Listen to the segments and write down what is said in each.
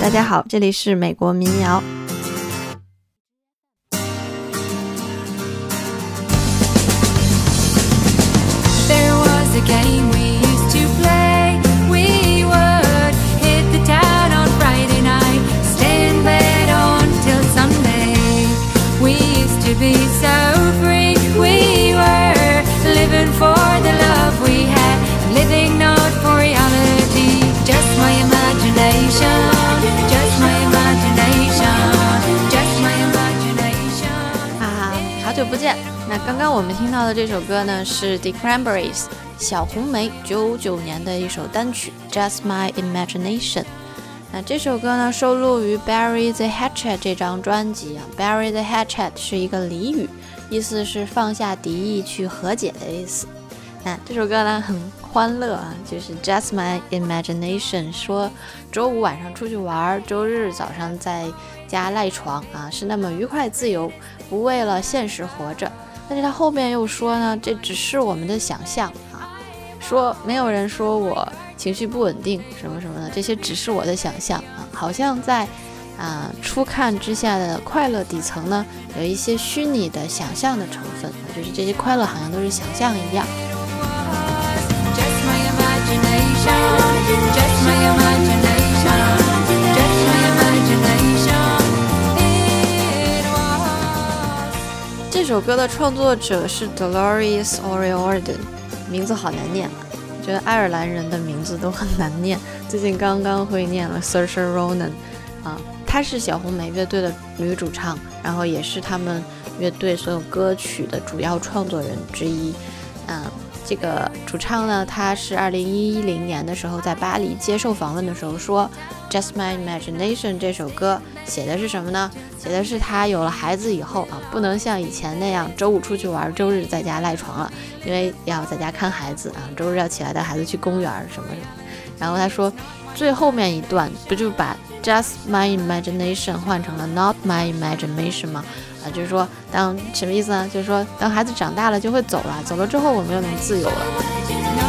大家好，这里是美国民谣。那刚刚我们听到的这首歌呢，是 The Cranberries 小红莓九九年的一首单曲《Just My Imagination》。那这首歌呢，收录于《Bury the Hatchet》这张专辑啊。Bury the Hatchet 是一个俚语，意思是放下敌意去和解的意思。那这首歌呢很欢乐啊，就是 Just My Imagination，说周五晚上出去玩，周日早上在家赖床啊，是那么愉快自由，不为了现实活着。但是他后面又说呢，这只是我们的想象啊，说没有人说我情绪不稳定什么什么的，这些只是我的想象啊，好像在啊初看之下的快乐底层呢，有一些虚拟的想象的成分，啊就是这些快乐好像都是想象一样。My imagination, my imagination, 首歌的创作者是 Dolores O'Riordan，名字好难念啊！我觉得爱尔兰人的名字都很难念。最近刚刚会念了 Saoirse Ronan，啊，她是小红莓乐队的女主唱，然后也是他们乐队所有歌曲的主要创作人之一。嗯，这个主唱呢，她是二零一零年的时候在巴黎接受访问的时候说，《Just My Imagination》这首歌写的是什么呢？写的是他有了孩子以后啊，不能像以前那样周五出去玩，周日在家赖床了，因为要在家看孩子啊，周日要起来带孩子去公园什么什么。然后他说，最后面一段不就把 Just My Imagination 换成了 Not My Imagination 吗？啊，就是说，当什么意思呢？就是说，当孩子长大了就会走了，走了之后我们又能自由了。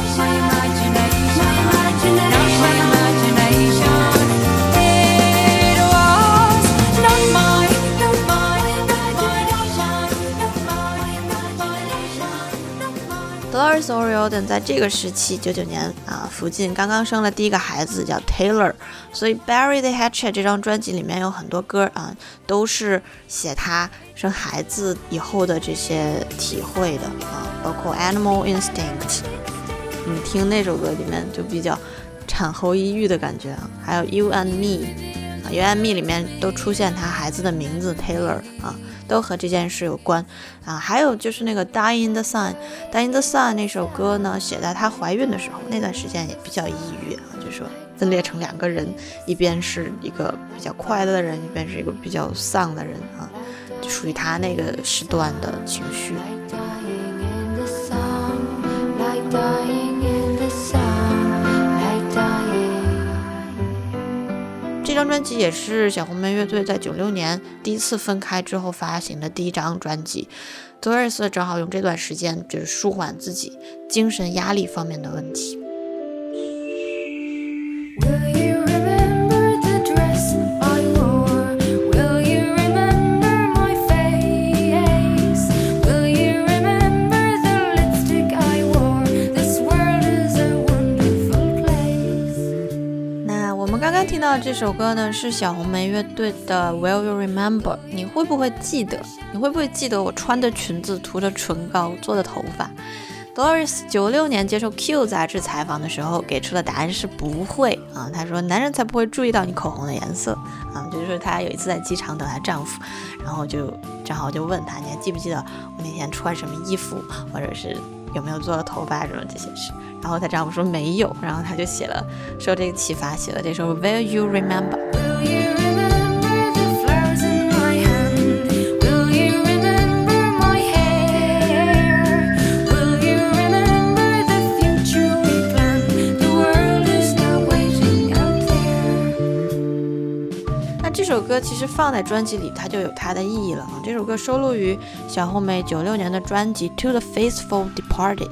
Dolores O'Riordan 在这个时期，九九年啊附近刚刚生了第一个孩子，叫 Taylor，所以《Bury the Hatchet》这张专辑里面有很多歌啊，都是写她生孩子以后的这些体会的啊，包括《Animal Instinct》，你听那首歌里面就比较产后抑郁的感觉啊，还有《You and Me》啊，《You and Me》里面都出现她孩子的名字 Taylor 啊。都和这件事有关啊，还有就是那个《Die in the Sun》，《Die in the Sun》那首歌呢，写在她怀孕的时候，那段时间也比较抑郁啊，就说分裂成两个人，一边是一个比较快乐的人，一边是一个比较丧的人啊，就属于她那个时段的情绪。专辑也是小红莓乐队在九六年第一次分开之后发行的第一张专辑。Doris 正好用这段时间就是舒缓自己精神压力方面的问题。刚听到这首歌呢，是小红莓乐队的《Will You Remember》。你会不会记得？你会不会记得我穿的裙子、涂的唇膏、做的头发？Doris 九六年接受 Q 杂志采访的时候，给出的答案是不会啊。她说：“男人才不会注意到你口红的颜色啊。”就是说，她有一次在机场等她丈夫，然后就正好就问她：“你还记不记得我那天穿什么衣服，或者是有没有做了头发什么这些事？”然后她丈夫说没有，然后她就写了，受这个启发写了这首《Will You Remember》。Will you remember 这首歌其实放在专辑里，它就有它的意义了啊。这首歌收录于小红莓九六年的专辑《To the Faithful Departed》。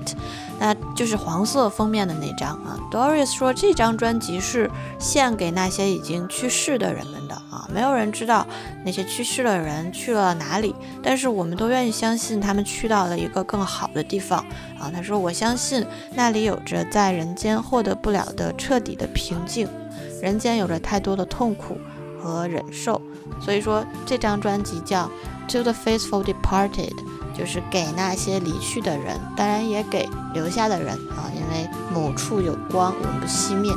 那就是黄色封面的那张啊。Doris 说这张专辑是献给那些已经去世的人们的啊，没有人知道那些去世的人去了哪里，但是我们都愿意相信他们去到了一个更好的地方啊。他说我相信那里有着在人间获得不了的彻底的平静，人间有着太多的痛苦和忍受，所以说这张专辑叫 To the Faithful Departed。就是给那些离去的人，当然也给留下的人啊，因为某处有光永不熄灭。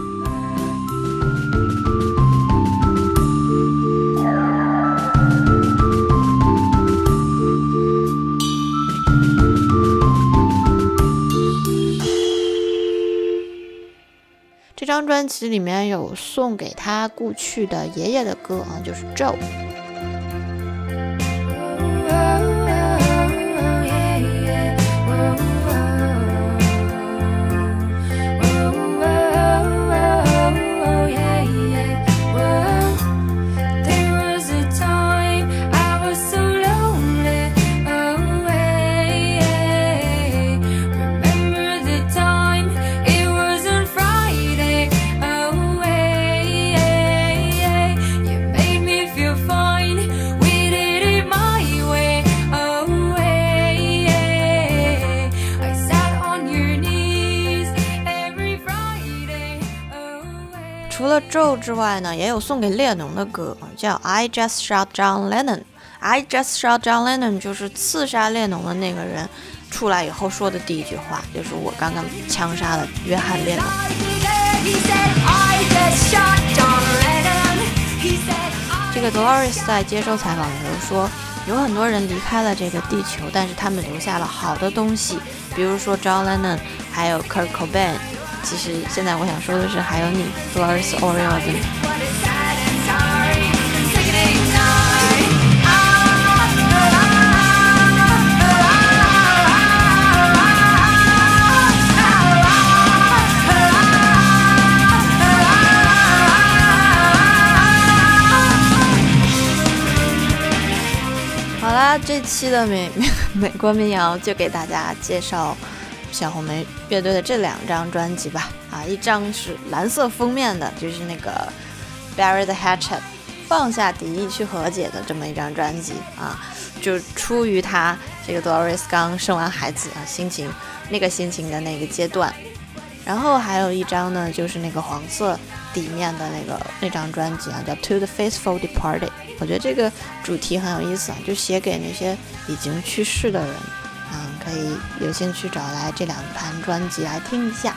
张专辑里面有送给他故去的爷爷的歌啊，就是 Joe。咒之外呢，也有送给列侬的歌，叫《I Just Shot John Lennon》。I Just Shot John Lennon 就是刺杀列侬的那个人出来以后说的第一句话，就是我刚刚枪杀了约翰列侬。这个 Dolores 在接受采访的时候说，有很多人离开了这个地球，但是他们留下了好的东西，比如说 John Lennon，还有 Kurt Cobain。其实现在我想说的是，还有你，Flores Orion。好啦，这期的美 美国民谣就给大家介绍。小红莓乐队的这两张专辑吧，啊，一张是蓝色封面的，就是那个 Bury the Hatchet，放下敌意去和解的这么一张专辑啊，就出于他这个 Doris 刚生完孩子啊，心情那个心情的那个阶段。然后还有一张呢，就是那个黄色底面的那个那张专辑啊，叫 To the Faithful Departed。我觉得这个主题很有意思啊，就写给那些已经去世的人。嗯，可以有兴趣找来这两盘专辑来听一下，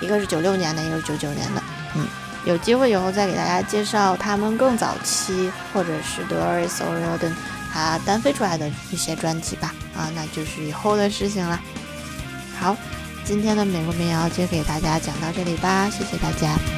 一个是九六年的，一个是九九年的。嗯，有机会以后再给大家介绍他们更早期，或者是 Doris O'Riordan 他单飞出来的一些专辑吧。啊，那就是以后的事情了。好，今天的美国民谣就给大家讲到这里吧，谢谢大家。